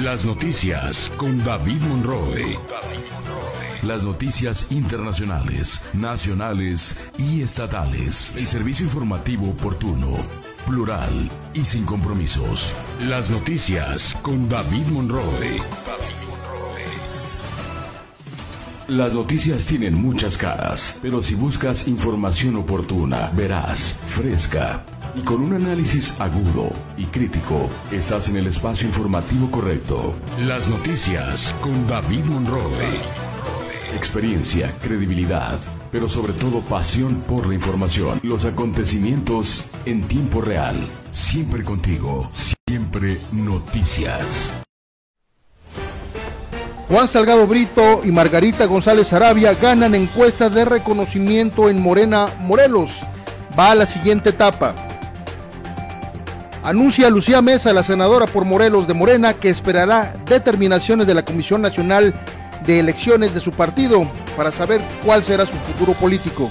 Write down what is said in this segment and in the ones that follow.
Las noticias con David Monroe. Las noticias internacionales, nacionales y estatales. El servicio informativo oportuno, plural y sin compromisos. Las noticias con David Monroe. Las noticias tienen muchas caras, pero si buscas información oportuna, veraz, fresca y con un análisis agudo y crítico, estás en el espacio informativo correcto. Las noticias con David Monroe. Experiencia, credibilidad, pero sobre todo pasión por la información. Los acontecimientos en tiempo real. Siempre contigo. Siempre noticias. Juan Salgado Brito y Margarita González Arabia ganan encuesta de reconocimiento en Morena, Morelos. Va a la siguiente etapa. Anuncia Lucía Mesa, la senadora por Morelos de Morena, que esperará determinaciones de la Comisión Nacional de Elecciones de su partido para saber cuál será su futuro político.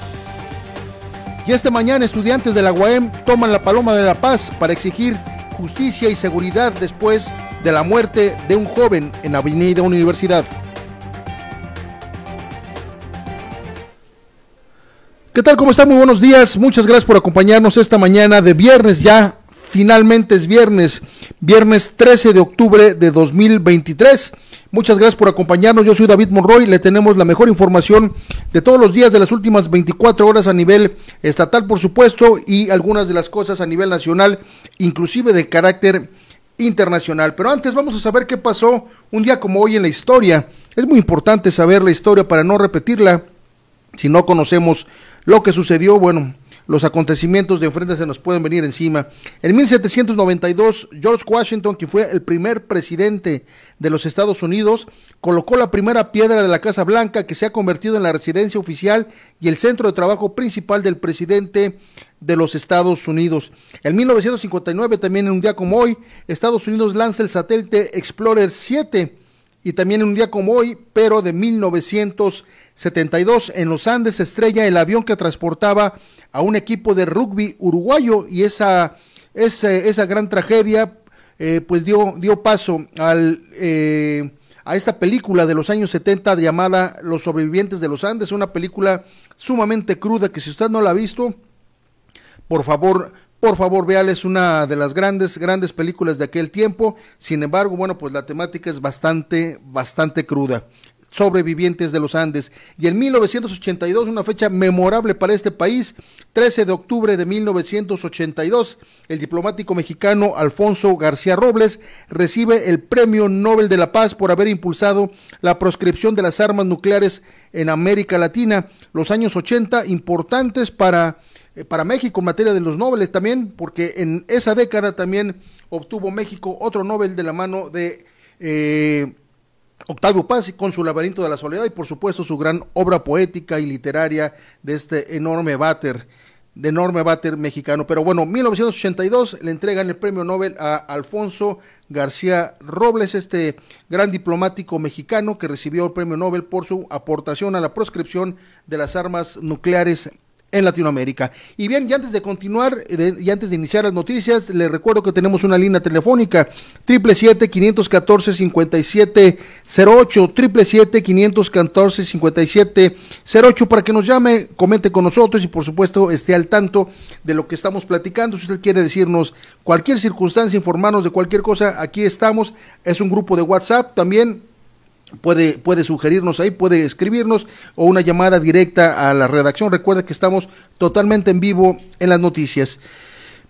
Y este mañana estudiantes de la UAM toman la Paloma de la Paz para exigir justicia y seguridad después de la muerte de un joven en Avenida Universidad. ¿Qué tal? ¿Cómo están? Muy buenos días. Muchas gracias por acompañarnos esta mañana de viernes ya. Finalmente es viernes, viernes 13 de octubre de 2023. Muchas gracias por acompañarnos. Yo soy David Monroy. Le tenemos la mejor información de todos los días de las últimas 24 horas a nivel estatal, por supuesto, y algunas de las cosas a nivel nacional, inclusive de carácter internacional. Pero antes vamos a saber qué pasó un día como hoy en la historia. Es muy importante saber la historia para no repetirla. Si no conocemos lo que sucedió, bueno, los acontecimientos de enfrente se nos pueden venir encima. En 1792, George Washington, quien fue el primer presidente de los Estados Unidos, colocó la primera piedra de la Casa Blanca que se ha convertido en la residencia oficial y el centro de trabajo principal del presidente de los Estados Unidos. En 1959, también en un día como hoy, Estados Unidos lanza el satélite Explorer 7 y también en un día como hoy, pero de 1972, en los Andes estrella el avión que transportaba a un equipo de rugby uruguayo y esa, esa, esa gran tragedia eh, pues dio, dio paso al, eh, a esta película de los años 70 llamada Los sobrevivientes de los Andes, una película sumamente cruda que si usted no la ha visto, por favor por favor, véale, es una de las grandes, grandes películas de aquel tiempo. Sin embargo, bueno, pues la temática es bastante, bastante cruda sobrevivientes de los Andes. Y en 1982, una fecha memorable para este país, 13 de octubre de 1982, el diplomático mexicano Alfonso García Robles recibe el Premio Nobel de la Paz por haber impulsado la proscripción de las armas nucleares en América Latina. Los años 80 importantes para, eh, para México en materia de los Nobel también, porque en esa década también obtuvo México otro Nobel de la mano de... Eh, Octavio Paz con su laberinto de la soledad y por supuesto su gran obra poética y literaria de este enorme váter, de enorme váter mexicano. Pero bueno, 1982 le entregan el premio Nobel a Alfonso García Robles, este gran diplomático mexicano que recibió el premio Nobel por su aportación a la proscripción de las armas nucleares en Latinoamérica. Y bien, y antes de continuar y antes de iniciar las noticias, les recuerdo que tenemos una línea telefónica, triple siete quinientos catorce cincuenta y siete cero ocho, triple siete quinientos catorce cincuenta y siete cero ocho, para que nos llame, comente con nosotros y por supuesto esté al tanto de lo que estamos platicando. Si usted quiere decirnos cualquier circunstancia, informarnos de cualquier cosa, aquí estamos. Es un grupo de WhatsApp también puede, puede sugerirnos ahí, puede escribirnos o una llamada directa a la redacción. Recuerda que estamos totalmente en vivo en las noticias.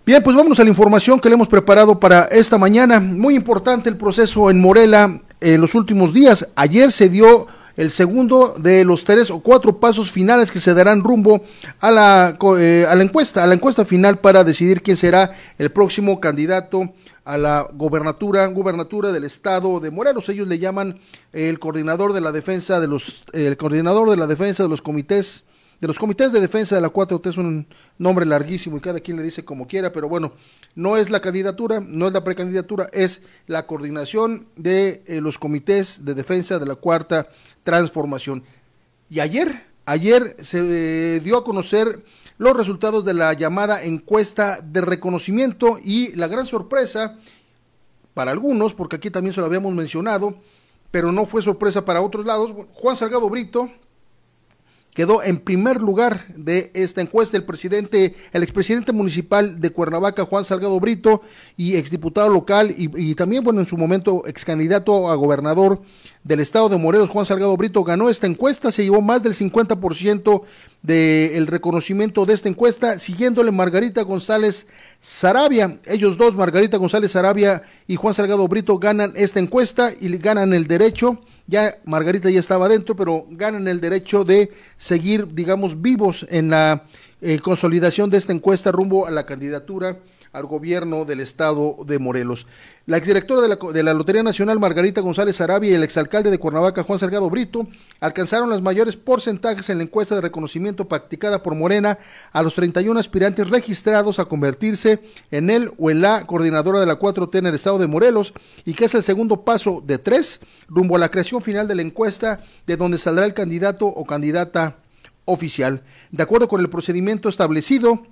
Bien, pues vamos a la información que le hemos preparado para esta mañana. Muy importante el proceso en Morela en los últimos días. Ayer se dio el segundo de los tres o cuatro pasos finales que se darán rumbo a la, eh, a la encuesta, a la encuesta final para decidir quién será el próximo candidato a la gobernatura, gubernatura del estado de Morelos. Ellos le llaman el coordinador de la defensa de los, el coordinador de la defensa de los comités, de los comités de defensa de la 4T es un nombre larguísimo y cada quien le dice como quiera, pero bueno, no es la candidatura, no es la precandidatura, es la coordinación de eh, los comités de defensa de la cuarta transformación. Y ayer, ayer se eh, dio a conocer los resultados de la llamada encuesta de reconocimiento y la gran sorpresa para algunos, porque aquí también se lo habíamos mencionado, pero no fue sorpresa para otros lados, Juan Salgado Brito, quedó en primer lugar de esta encuesta el presidente, el expresidente municipal de Cuernavaca, Juan Salgado Brito, y exdiputado local y, también, bueno, en su momento ex candidato a gobernador del estado de Morelos, Juan Salgado Brito, ganó esta encuesta, se llevó más del 50% del reconocimiento de esta encuesta, siguiéndole Margarita González Sarabia. Ellos dos, Margarita González Sarabia y Juan Salgado Brito, ganan esta encuesta y ganan el derecho ya Margarita ya estaba dentro, pero ganan el derecho de seguir, digamos, vivos en la eh, consolidación de esta encuesta rumbo a la candidatura al gobierno del estado de Morelos. La exdirectora de la, de la Lotería Nacional, Margarita González Arabia, y el exalcalde de Cuernavaca, Juan Salgado Brito, alcanzaron los mayores porcentajes en la encuesta de reconocimiento practicada por Morena a los 31 aspirantes registrados a convertirse en él o en la coordinadora de la 4T en el estado de Morelos, y que es el segundo paso de tres rumbo a la creación final de la encuesta, de donde saldrá el candidato o candidata oficial. De acuerdo con el procedimiento establecido,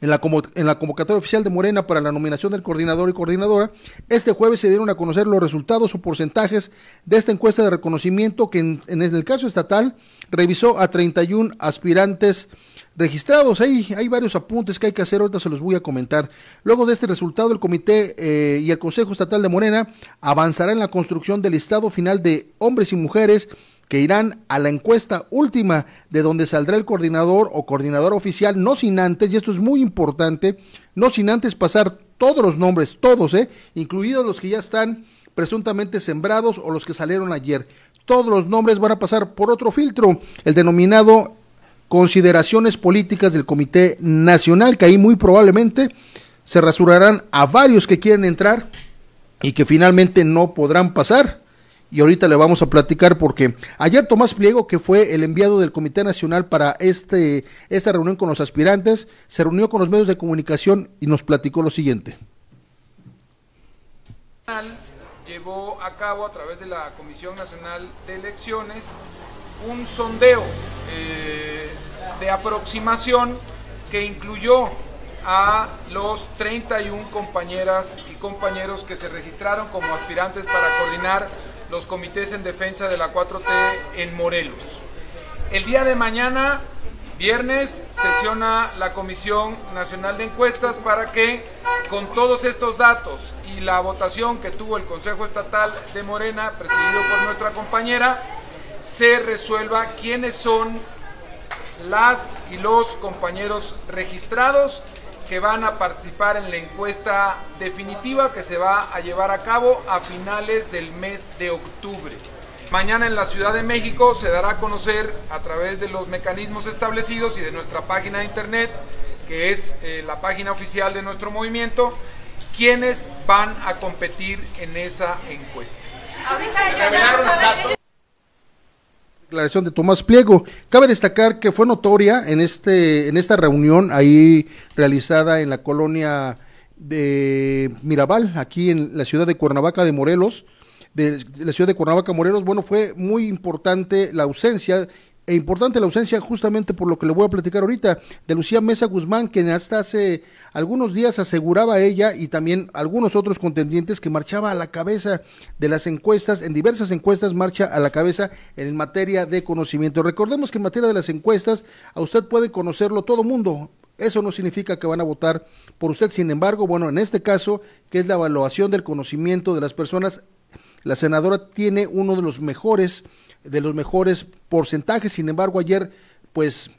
en la, en la convocatoria oficial de Morena para la nominación del coordinador y coordinadora, este jueves se dieron a conocer los resultados o porcentajes de esta encuesta de reconocimiento que en, el caso estatal revisó a 31 aspirantes registrados. Hay, hay varios apuntes que hay que hacer, ahorita se los voy a comentar. Luego de este resultado, el comité eh, y el Consejo Estatal de Morena avanzará en la construcción del listado final de hombres y mujeres que irán a la encuesta última de donde saldrá el coordinador o coordinador oficial, no sin antes, y esto es muy importante, no sin antes pasar todos los nombres, todos, ¿eh? incluidos los que ya están presuntamente sembrados o los que salieron ayer. todos los nombres van a pasar por otro filtro, el denominado consideraciones políticas del Comité Nacional, que ahí muy probablemente se rasurarán a varios que quieren entrar y que finalmente no podrán pasar. Y ahorita le vamos a platicar porque ayer Tomás Pliego, que fue el enviado del Comité Nacional para este, esta reunión con los aspirantes, se reunió con los medios de comunicación y nos platicó lo siguiente. Llevó a cabo a través de la Comisión Nacional de Elecciones un sondeo eh, de aproximación que incluyó a los 31 compañeras y compañeros que se registraron como aspirantes para coordinar los comités en defensa de la 4T en Morelos. El día de mañana, viernes, sesiona la Comisión Nacional de Encuestas para que con todos estos datos y la votación que tuvo el Consejo Estatal de Morena, presidido por nuestra compañera, se resuelva quiénes son las y los compañeros registrados que van a participar en la encuesta definitiva que se va a llevar a cabo a finales del mes de octubre. Mañana en la Ciudad de México se dará a conocer a través de los mecanismos establecidos y de nuestra página de internet, que es eh, la página oficial de nuestro movimiento, quiénes van a competir en esa encuesta declaración de Tomás Pliego. Cabe destacar que fue notoria en este en esta reunión ahí realizada en la colonia de Mirabal, aquí en la ciudad de Cuernavaca de Morelos, de la ciudad de Cuernavaca Morelos, bueno, fue muy importante la ausencia e importante la ausencia justamente por lo que le voy a platicar ahorita de Lucía Mesa Guzmán, que hasta hace algunos días aseguraba ella y también algunos otros contendientes que marchaba a la cabeza de las encuestas, en diversas encuestas marcha a la cabeza en materia de conocimiento. Recordemos que en materia de las encuestas a usted puede conocerlo todo mundo, eso no significa que van a votar por usted. Sin embargo, bueno, en este caso, que es la evaluación del conocimiento de las personas, la senadora tiene uno de los mejores de los mejores porcentajes. Sin embargo, ayer, pues,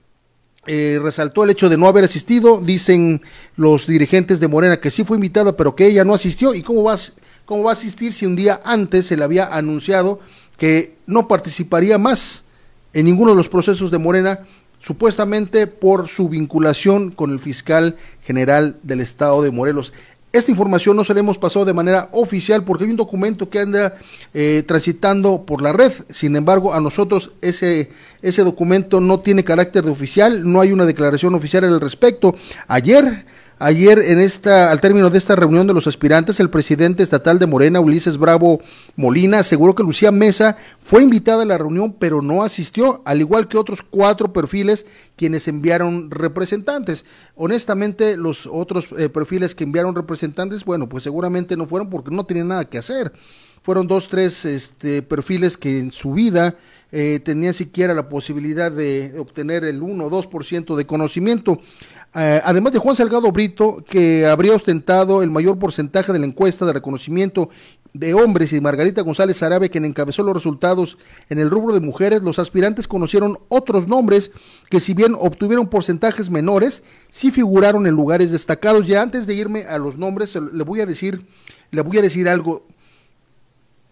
eh, resaltó el hecho de no haber asistido. Dicen los dirigentes de Morena que sí fue invitada, pero que ella no asistió. ¿Y cómo va, cómo va a asistir si un día antes se le había anunciado que no participaría más en ninguno de los procesos de Morena, supuestamente por su vinculación con el fiscal general del estado de Morelos? Esta información no se la hemos pasado de manera oficial porque hay un documento que anda eh, transitando por la red. Sin embargo, a nosotros ese, ese documento no tiene carácter de oficial, no hay una declaración oficial al respecto. Ayer Ayer, en esta, al término de esta reunión de los aspirantes, el presidente estatal de Morena, Ulises Bravo Molina, aseguró que Lucía Mesa fue invitada a la reunión, pero no asistió, al igual que otros cuatro perfiles quienes enviaron representantes. Honestamente, los otros eh, perfiles que enviaron representantes, bueno, pues seguramente no fueron porque no tenían nada que hacer. Fueron dos, tres este, perfiles que en su vida eh, tenían siquiera la posibilidad de obtener el 1 o 2% de conocimiento. Eh, además de Juan Salgado Brito, que habría ostentado el mayor porcentaje de la encuesta de reconocimiento de hombres y Margarita González Arabe, quien encabezó los resultados en el rubro de mujeres, los aspirantes conocieron otros nombres que si bien obtuvieron porcentajes menores, sí figuraron en lugares destacados. Ya antes de irme a los nombres, le voy a decir, le voy a decir algo.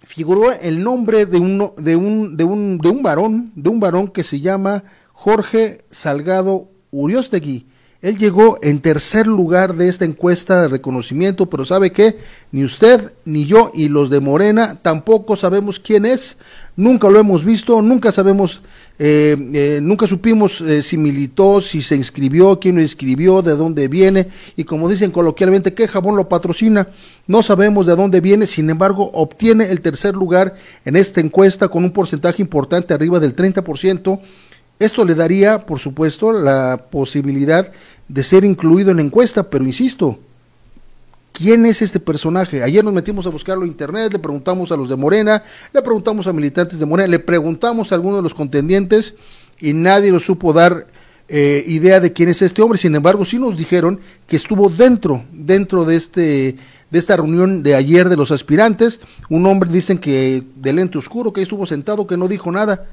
Figuró el nombre de un, de un, de un, de un varón, de un varón que se llama Jorge Salgado Uriostegui él llegó en tercer lugar de esta encuesta de reconocimiento, pero ¿sabe qué? Ni usted, ni yo, y los de Morena tampoco sabemos quién es. Nunca lo hemos visto, nunca sabemos, eh, eh, nunca supimos eh, si militó, si se inscribió, quién lo inscribió, de dónde viene, y como dicen coloquialmente, qué jabón lo patrocina. No sabemos de dónde viene, sin embargo, obtiene el tercer lugar en esta encuesta con un porcentaje importante arriba del 30%. Esto le daría, por supuesto, la posibilidad de ser incluido en la encuesta, pero insisto, ¿quién es este personaje? Ayer nos metimos a buscarlo en internet, le preguntamos a los de Morena, le preguntamos a militantes de Morena, le preguntamos a algunos de los contendientes y nadie nos supo dar eh, idea de quién es este hombre. Sin embargo, sí nos dijeron que estuvo dentro, dentro de este de esta reunión de ayer de los aspirantes, un hombre dicen que de lente oscuro, que estuvo sentado, que no dijo nada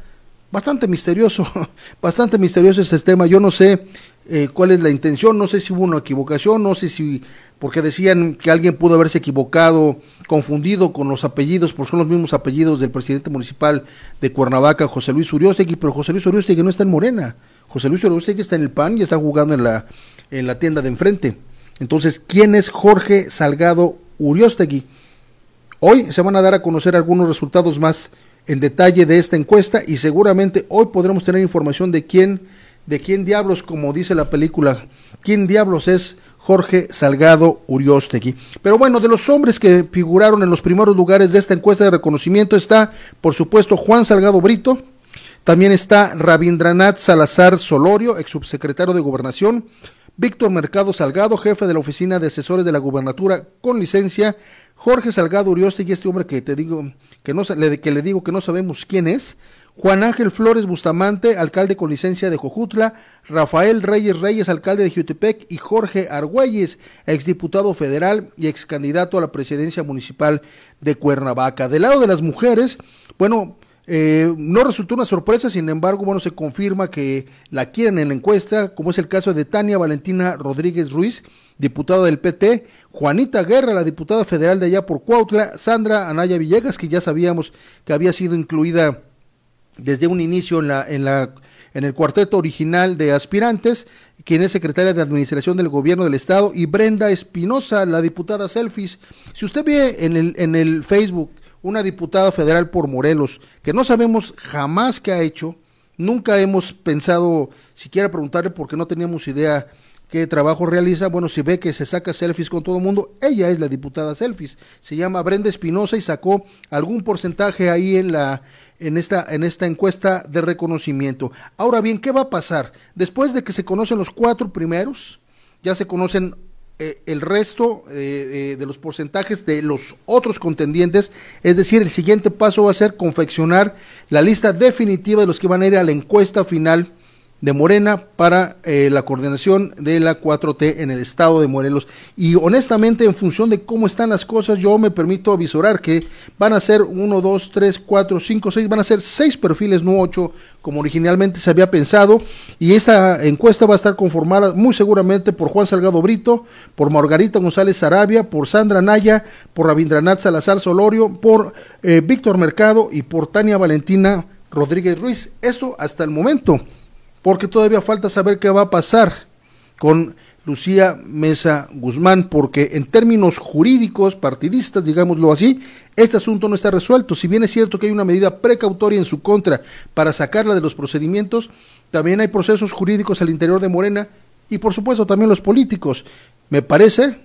bastante misterioso, bastante misterioso este tema. Yo no sé eh, cuál es la intención, no sé si hubo una equivocación, no sé si, porque decían que alguien pudo haberse equivocado, confundido con los apellidos, porque son los mismos apellidos del presidente municipal de Cuernavaca, José Luis Uriostegui, pero José Luis Uriostegui no está en Morena. José Luis Uriostegui está en el PAN y está jugando en la, en la tienda de enfrente. Entonces, ¿quién es Jorge Salgado Uriostegui? Hoy se van a dar a conocer algunos resultados más en detalle de esta encuesta y seguramente hoy podremos tener información de quién, de quién diablos, como dice la película, quién diablos es Jorge Salgado Uriostegui. Pero bueno, de los hombres que figuraron en los primeros lugares de esta encuesta de reconocimiento está, por supuesto, Juan Salgado Brito, también está Rabindranath Salazar Solorio, ex subsecretario de Gobernación, Víctor Mercado Salgado, jefe de la Oficina de Asesores de la Gubernatura con licencia, Jorge Salgado Urioste y este hombre que te digo que no que le digo que no sabemos quién es, Juan Ángel Flores Bustamante, alcalde con licencia de Jojutla, Rafael Reyes Reyes, alcalde de Jutepec, y Jorge Argüelles, exdiputado federal y ex candidato a la presidencia municipal de Cuernavaca. Del lado de las mujeres, bueno, eh, no resultó una sorpresa, sin embargo, bueno, se confirma que la quieren en la encuesta, como es el caso de Tania Valentina Rodríguez Ruiz, diputada del PT, Juanita Guerra, la diputada federal de allá por Cuautla, Sandra Anaya Villegas, que ya sabíamos que había sido incluida desde un inicio en la, en la en el cuarteto original de aspirantes, quien es secretaria de Administración del Gobierno del Estado, y Brenda Espinosa, la diputada Selfies. Si usted ve en el, en el Facebook una diputada federal por Morelos, que no sabemos jamás qué ha hecho, nunca hemos pensado siquiera preguntarle porque no teníamos idea qué trabajo realiza. Bueno, si ve que se saca selfies con todo el mundo, ella es la diputada selfies. Se llama Brenda Espinosa y sacó algún porcentaje ahí en la en esta en esta encuesta de reconocimiento. Ahora bien, ¿qué va a pasar? Después de que se conocen los cuatro primeros, ya se conocen eh, el resto eh, eh, de los porcentajes de los otros contendientes, es decir, el siguiente paso va a ser confeccionar la lista definitiva de los que van a ir a la encuesta final de Morena para eh, la coordinación de la 4T en el estado de Morelos. Y honestamente, en función de cómo están las cosas, yo me permito avisorar que van a ser 1, 2, 3, 4, 5, 6, van a ser 6 perfiles, no 8, como originalmente se había pensado. Y esta encuesta va a estar conformada muy seguramente por Juan Salgado Brito, por Margarita González Sarabia, por Sandra Naya, por Rabindranath Salazar Solorio, por eh, Víctor Mercado y por Tania Valentina Rodríguez Ruiz. Eso hasta el momento porque todavía falta saber qué va a pasar con Lucía Mesa Guzmán, porque en términos jurídicos, partidistas, digámoslo así, este asunto no está resuelto. Si bien es cierto que hay una medida precautoria en su contra para sacarla de los procedimientos, también hay procesos jurídicos al interior de Morena y por supuesto también los políticos. Me parece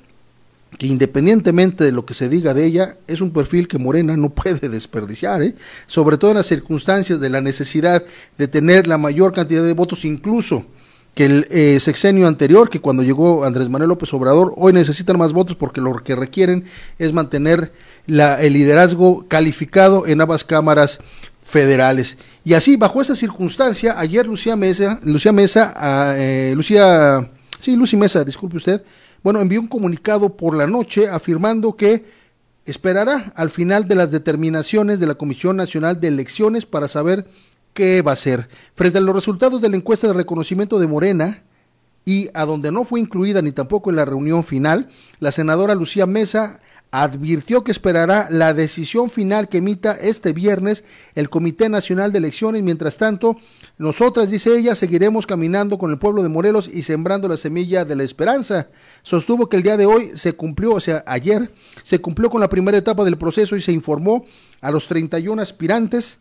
que independientemente de lo que se diga de ella, es un perfil que Morena no puede desperdiciar, ¿eh? sobre todo en las circunstancias de la necesidad de tener la mayor cantidad de votos, incluso que el eh, sexenio anterior, que cuando llegó Andrés Manuel López Obrador, hoy necesitan más votos porque lo que requieren es mantener la, el liderazgo calificado en ambas cámaras federales. Y así, bajo esa circunstancia, ayer Lucía Mesa, Lucía Mesa, ah, eh, Lucía, sí, Lucy Mesa, disculpe usted, bueno, envió un comunicado por la noche afirmando que esperará al final de las determinaciones de la Comisión Nacional de Elecciones para saber qué va a hacer. Frente a los resultados de la encuesta de reconocimiento de Morena, y a donde no fue incluida ni tampoco en la reunión final, la senadora Lucía Mesa advirtió que esperará la decisión final que emita este viernes el Comité Nacional de Elecciones. Mientras tanto, nosotras, dice ella, seguiremos caminando con el pueblo de Morelos y sembrando la semilla de la esperanza. Sostuvo que el día de hoy se cumplió, o sea, ayer se cumplió con la primera etapa del proceso y se informó a los 31 aspirantes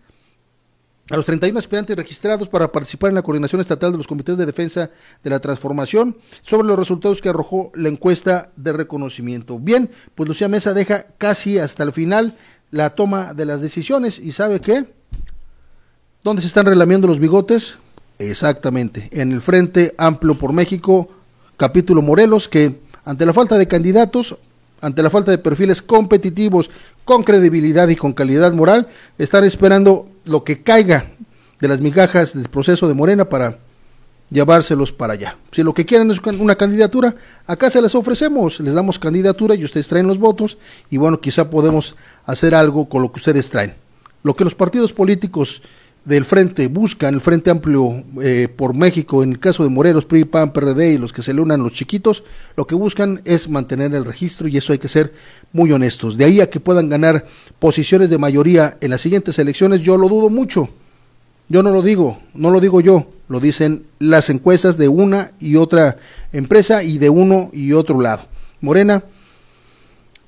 a los 31 aspirantes registrados para participar en la coordinación estatal de los comités de defensa de la transformación sobre los resultados que arrojó la encuesta de reconocimiento. Bien, pues Lucía Mesa deja casi hasta el final la toma de las decisiones y sabe qué, ¿dónde se están relamiendo los bigotes? Exactamente, en el Frente Amplio por México, capítulo Morelos, que ante la falta de candidatos, ante la falta de perfiles competitivos con credibilidad y con calidad moral, están esperando lo que caiga de las migajas del proceso de Morena para llevárselos para allá. Si lo que quieren es una candidatura, acá se les ofrecemos, les damos candidatura y ustedes traen los votos y bueno, quizá podemos hacer algo con lo que ustedes traen. Lo que los partidos políticos del frente buscan, el Frente Amplio eh, por México, en el caso de Morelos, PRI, PAN, PRD y los que se le unan los chiquitos, lo que buscan es mantener el registro y eso hay que ser muy honestos. De ahí a que puedan ganar posiciones de mayoría en las siguientes elecciones, yo lo dudo mucho. Yo no lo digo, no lo digo yo, lo dicen las encuestas de una y otra empresa y de uno y otro lado. Morena,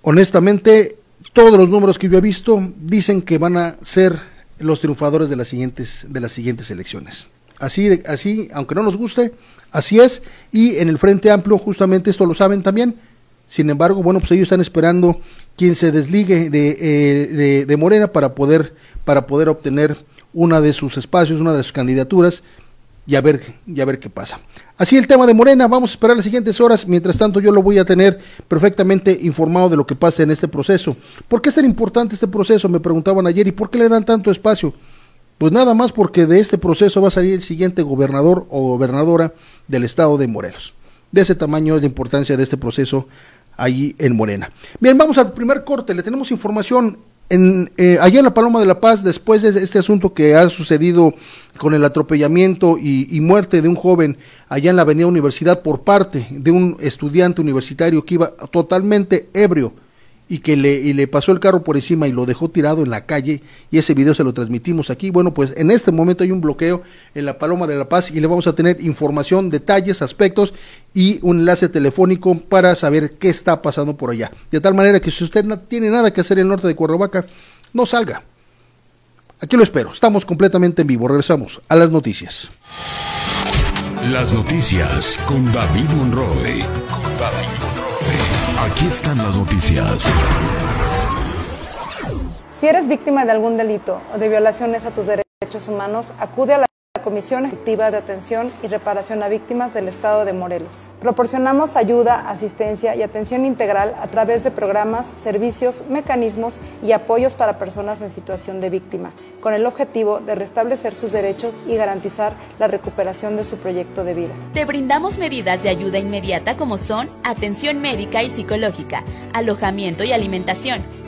honestamente, todos los números que yo he visto dicen que van a ser los triunfadores de las siguientes, de las siguientes elecciones. Así, así, aunque no nos guste, así es. Y en el Frente Amplio, justamente esto lo saben también. Sin embargo, bueno, pues ellos están esperando quien se desligue de, eh, de, Morena para poder, para poder obtener una de sus espacios, una de sus candidaturas y a ver, ver qué pasa. Así el tema de Morena, vamos a esperar las siguientes horas, mientras tanto yo lo voy a tener perfectamente informado de lo que pasa en este proceso. ¿Por qué es tan importante este proceso? Me preguntaban ayer, ¿y por qué le dan tanto espacio? Pues nada más porque de este proceso va a salir el siguiente gobernador o gobernadora del estado de Morelos. De ese tamaño es la importancia de este proceso allí en Morena. Bien, vamos al primer corte, le tenemos información en, eh, allá en la Paloma de la Paz, después de este asunto que ha sucedido con el atropellamiento y, y, muerte de un joven allá en la Avenida Universidad por parte de un estudiante universitario que iba totalmente ebrio y que le, y le pasó el carro por encima y lo dejó tirado en la calle y ese video se lo transmitimos aquí. Bueno, pues en este momento hay un bloqueo en la Paloma de la Paz y le vamos a tener información, detalles, aspectos y un enlace telefónico para saber qué está pasando por allá. De tal manera que si usted no tiene nada que hacer en el norte de Cuernavaca, no salga. Aquí lo espero. Estamos completamente en vivo. Regresamos a las noticias. Las noticias con David Monroe. Aquí están las noticias. Si eres víctima de algún delito o de violaciones a tus derechos humanos, acude a la Comisión Ejecutiva de Atención y Reparación a Víctimas del Estado de Morelos. Proporcionamos ayuda, asistencia y atención integral a través de programas, servicios, mecanismos y apoyos para personas en situación de víctima, con el objetivo de restablecer sus derechos y garantizar la recuperación de su proyecto de vida. Te brindamos medidas de ayuda inmediata como son atención médica y psicológica, alojamiento y alimentación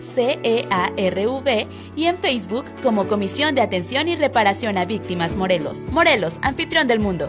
CEARV y en Facebook como Comisión de Atención y Reparación a Víctimas Morelos. Morelos, anfitrión del mundo.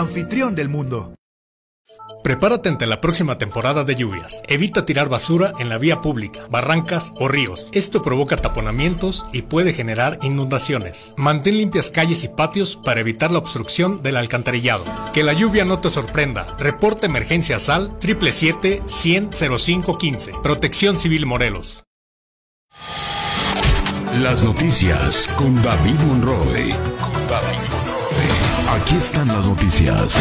Anfitrión del mundo. Prepárate ante la próxima temporada de lluvias. Evita tirar basura en la vía pública, barrancas o ríos. Esto provoca taponamientos y puede generar inundaciones. Mantén limpias calles y patios para evitar la obstrucción del alcantarillado. Que la lluvia no te sorprenda. Reporte emergencia SAL 777-100-0515. Protección Civil Morelos. Las noticias con David Monroe. Aquí están las noticias.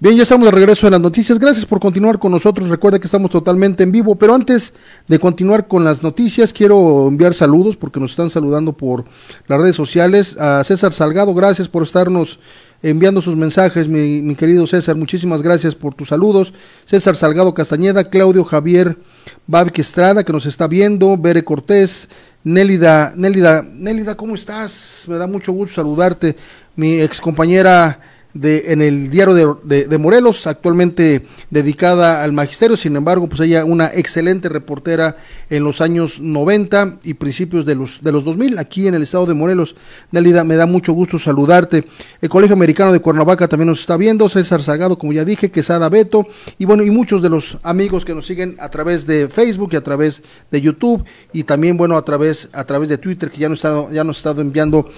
Bien, ya estamos de regreso en las noticias. Gracias por continuar con nosotros. Recuerda que estamos totalmente en vivo. Pero antes de continuar con las noticias, quiero enviar saludos porque nos están saludando por las redes sociales. A César Salgado, gracias por estarnos enviando sus mensajes, mi, querido César. Muchísimas gracias por tus saludos. César Salgado Castañeda, Claudio Javier Babique Estrada, que nos está viendo, Bere Cortés, Nélida, Nélida, Nélida, ¿cómo estás? Me da mucho gusto saludarte. Mi ex compañera de, en el diario de, Morelos, actualmente dedicada al magisterio, sin embargo, pues ella una excelente reportera en los años 90 y principios de los, de los 2000, aquí en el estado de Morelos. Nélida, me da mucho gusto saludarte. El Colegio Americano de Cuernavaca también nos está viendo, César Salgado, como ya dije, Quesada Beto, y bueno, y muchos de los amigos que nos siguen a través de Facebook y a través de YouTube, y también, bueno, a través, a través de Twitter, que ya nos, estado, ya nos ha estado enviando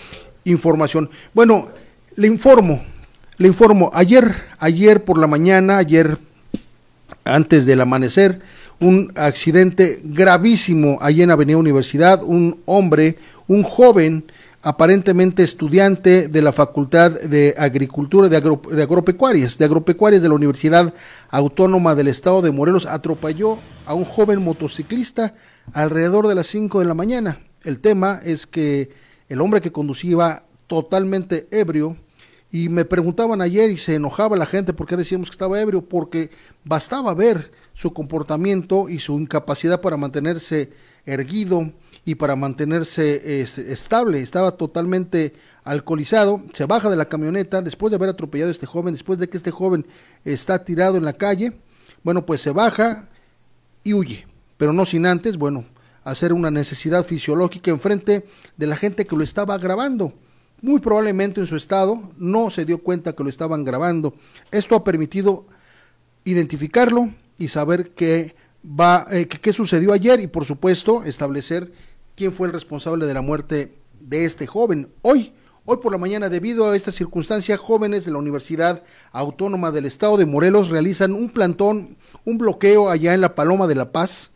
información. Bueno, le informo, le informo, ayer, ayer por la mañana, ayer antes del amanecer, un accidente gravísimo allí en Avenida Universidad, un hombre, un joven, aparentemente estudiante de la Facultad de Agricultura de, de, Agropecuarias, de Agropecuarias de la Universidad Autónoma del Estado de Morelos, atropelló a un joven motociclista alrededor de las 5 de la mañana. El tema es que el hombre que conducía totalmente ebrio y me preguntaban ayer y se enojaba la gente porque decíamos que estaba ebrio, porque bastaba ver su comportamiento y su incapacidad para mantenerse erguido y para mantenerse estable. Estaba totalmente alcoholizado, se baja de la camioneta después de haber atropellado a este joven, después de que este joven está tirado en la calle, bueno, pues se baja y huye, pero no sin antes, bueno, hacer una necesidad fisiológica enfrente de la gente que lo estaba grabando. Muy probablemente en su estado no se dio cuenta que lo estaban grabando. Esto ha permitido identificarlo y saber qué va, eh, qué sucedió ayer y por supuesto establecer quién fue el responsable de la muerte de este joven. Hoy, hoy por la mañana, debido a esta circunstancia, jóvenes de la Universidad Autónoma del Estado de Morelos realizan un plantón, un bloqueo allá en la Paloma de la Paz,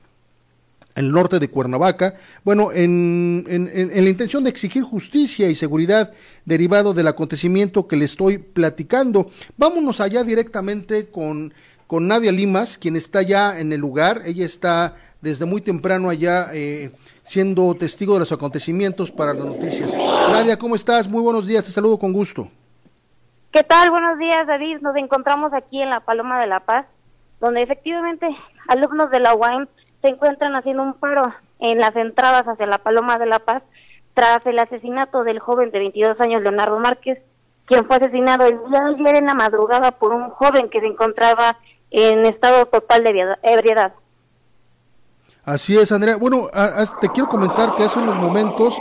el norte de Cuernavaca, bueno, en, en, la intención de exigir justicia y seguridad derivado del acontecimiento que le estoy platicando. Vámonos allá directamente con, con Nadia Limas, quien está ya en el lugar. Ella está desde muy temprano allá eh, siendo testigo de los acontecimientos para las noticias. Nadia, ¿cómo estás? Muy buenos días, te saludo con gusto. ¿Qué tal? Buenos días, David. Nos encontramos aquí en la Paloma de la Paz, donde efectivamente alumnos de la UAM se encuentran haciendo un paro en las entradas hacia la Paloma de la Paz tras el asesinato del joven de 22 años Leonardo Márquez, quien fue asesinado el día de ayer en la madrugada por un joven que se encontraba en estado total de ebriedad. Así es, Andrea. Bueno, te quiero comentar que hace unos momentos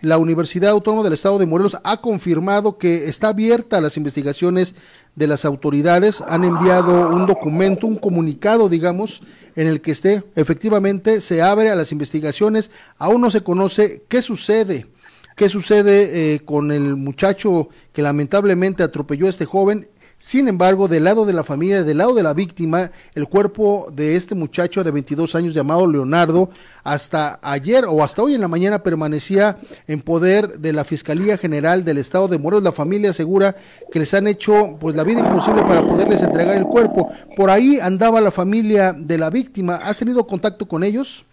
la Universidad Autónoma del Estado de Morelos ha confirmado que está abierta a las investigaciones de las autoridades. Han enviado un documento, un comunicado, digamos, en el que esté efectivamente se abre a las investigaciones. Aún no se conoce qué sucede, qué sucede eh, con el muchacho que lamentablemente atropelló a este joven sin embargo, del lado de la familia, del lado de la víctima, el cuerpo de este muchacho de 22 años llamado Leonardo, hasta ayer o hasta hoy en la mañana permanecía en poder de la Fiscalía General del Estado de Morelos. La familia asegura que les han hecho pues la vida imposible para poderles entregar el cuerpo. Por ahí andaba la familia de la víctima. ¿Has tenido contacto con ellos?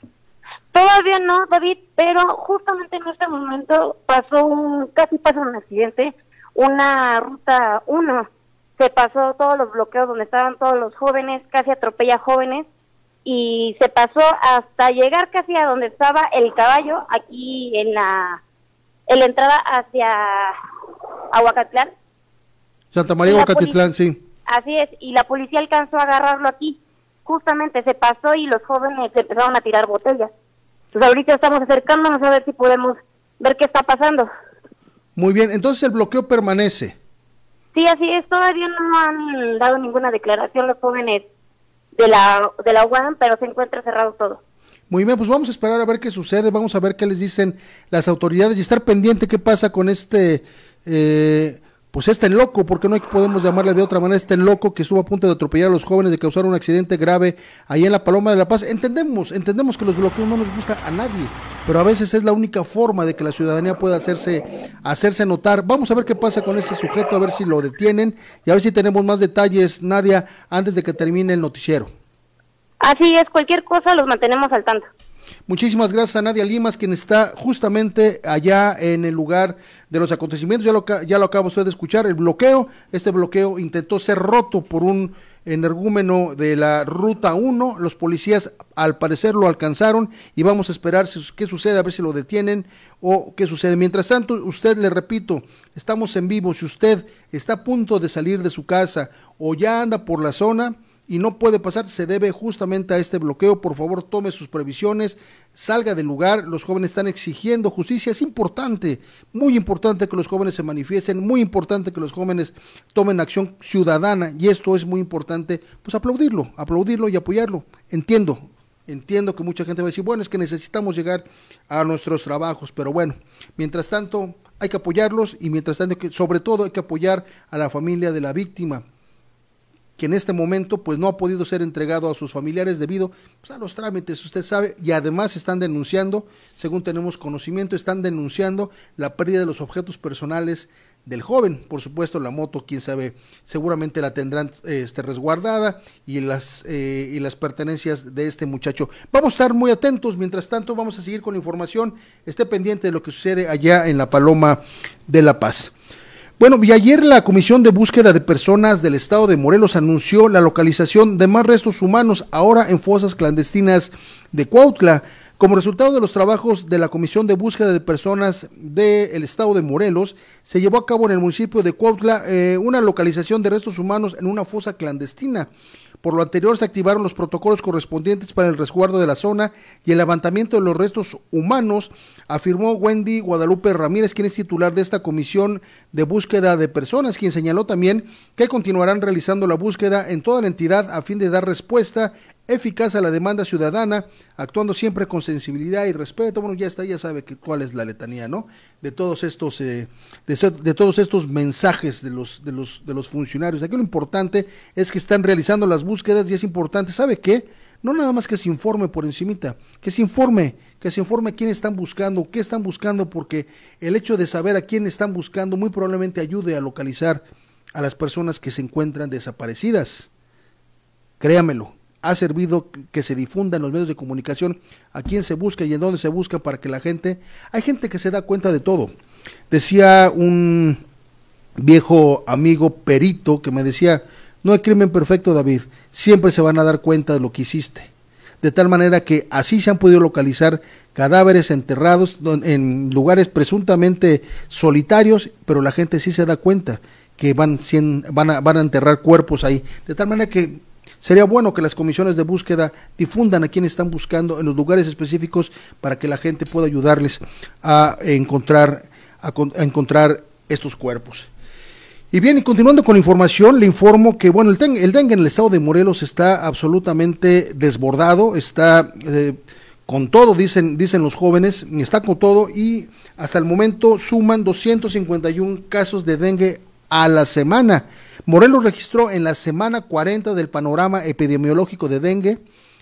Todavía no, David, pero justamente en este momento pasó un, casi pasó un accidente, una ruta 1 se pasó todos los bloqueos donde estaban todos los jóvenes, casi atropella jóvenes y se pasó hasta llegar casi a donde estaba el caballo, aquí en la, en la entrada hacia Aguacatlán. Santa María Aguacatlán, sí. Así es, y la policía alcanzó a agarrarlo aquí. Justamente se pasó y los jóvenes empezaron a tirar botellas. Pues ahorita estamos acercándonos a ver si podemos ver qué está pasando. Muy bien, entonces el bloqueo permanece. Sí, así es. Todavía no han dado ninguna declaración los jóvenes de la, de la UAM, pero se encuentra cerrado todo. Muy bien, pues vamos a esperar a ver qué sucede, vamos a ver qué les dicen las autoridades y estar pendiente qué pasa con este eh, pues este loco, porque no podemos llamarle de otra manera, este loco que estuvo a punto de atropellar a los jóvenes, de causar un accidente grave ahí en la Paloma de la Paz. Entendemos, entendemos que los bloqueos no nos gustan a nadie, pero a veces es la única forma de que la ciudadanía pueda hacerse, hacerse notar. Vamos a ver qué pasa con ese sujeto, a ver si lo detienen y a ver si tenemos más detalles, Nadia, antes de que termine el noticiero. Así es, cualquier cosa los mantenemos al tanto. Muchísimas gracias a Nadia Limas, quien está justamente allá en el lugar de los acontecimientos. Ya lo, ya lo acaba usted de escuchar, el bloqueo. Este bloqueo intentó ser roto por un energúmeno de la ruta 1. Los policías al parecer lo alcanzaron y vamos a esperar qué sucede, a ver si lo detienen o qué sucede. Mientras tanto, usted le repito, estamos en vivo. Si usted está a punto de salir de su casa o ya anda por la zona, y no puede pasar, se debe justamente a este bloqueo. Por favor, tome sus previsiones, salga del lugar. Los jóvenes están exigiendo justicia. Es importante, muy importante que los jóvenes se manifiesten, muy importante que los jóvenes tomen acción ciudadana y esto es muy importante, pues aplaudirlo, aplaudirlo y apoyarlo. Entiendo, entiendo que mucha gente va a decir, bueno, es que necesitamos llegar a nuestros trabajos, pero bueno, mientras tanto hay que apoyarlos y mientras tanto, sobre todo hay que apoyar a la familia de la víctima que en este momento pues no ha podido ser entregado a sus familiares debido pues, a los trámites, usted sabe, y además están denunciando, según tenemos conocimiento, están denunciando la pérdida de los objetos personales del joven, por supuesto la moto, quién sabe, seguramente la tendrán este, resguardada y las, eh, y las pertenencias de este muchacho. Vamos a estar muy atentos, mientras tanto vamos a seguir con la información, esté pendiente de lo que sucede allá en la Paloma de la Paz. Bueno, y ayer la Comisión de Búsqueda de Personas del Estado de Morelos anunció la localización de más restos humanos ahora en fosas clandestinas de Cuautla. Como resultado de los trabajos de la Comisión de Búsqueda de Personas del Estado de Morelos, se llevó a cabo en el municipio de Cuautla eh, una localización de restos humanos en una fosa clandestina. Por lo anterior, se activaron los protocolos correspondientes para el resguardo de la zona y el levantamiento de los restos humanos, afirmó Wendy Guadalupe Ramírez, quien es titular de esta comisión de búsqueda de personas, quien señaló también que continuarán realizando la búsqueda en toda la entidad a fin de dar respuesta eficaz a la demanda ciudadana, actuando siempre con sensibilidad y respeto. Bueno, ya está, ya sabe que, cuál es la letanía, ¿no? De todos estos, eh, de, todos estos mensajes de los, de los, de los funcionarios. Aquí lo importante es que están realizando las búsquedas y es importante, ¿sabe qué? No nada más que se informe por encimita, que se informe, que se informe quién están buscando, qué están buscando, porque el hecho de saber a quién están buscando muy probablemente ayude a localizar a las personas que se encuentran desaparecidas. Créamelo, ha servido que se difunda en los medios de comunicación a quién se busca y en dónde se busca para que la gente, hay gente que se da cuenta de todo. Decía un viejo amigo perito que me decía, no hay crimen perfecto David, siempre se van a dar cuenta de lo que hiciste. De tal manera que así se han podido localizar cadáveres enterrados en lugares presuntamente solitarios, pero la gente sí se da cuenta que van, van, a, van a enterrar cuerpos ahí. De tal manera que Sería bueno que las comisiones de búsqueda difundan a quienes están buscando en los lugares específicos para que la gente pueda ayudarles a encontrar, a, encontrar estos cuerpos. Y bien, y continuando con la información, le informo que, bueno, el, dengue en el estado de Morelos está absolutamente desbordado, está eh, con todo, dicen, dicen los jóvenes, está con todo y hasta el momento suman 251 casos de dengue a la semana. Morelos registró en la semana 40 del panorama epidemiológico de dengue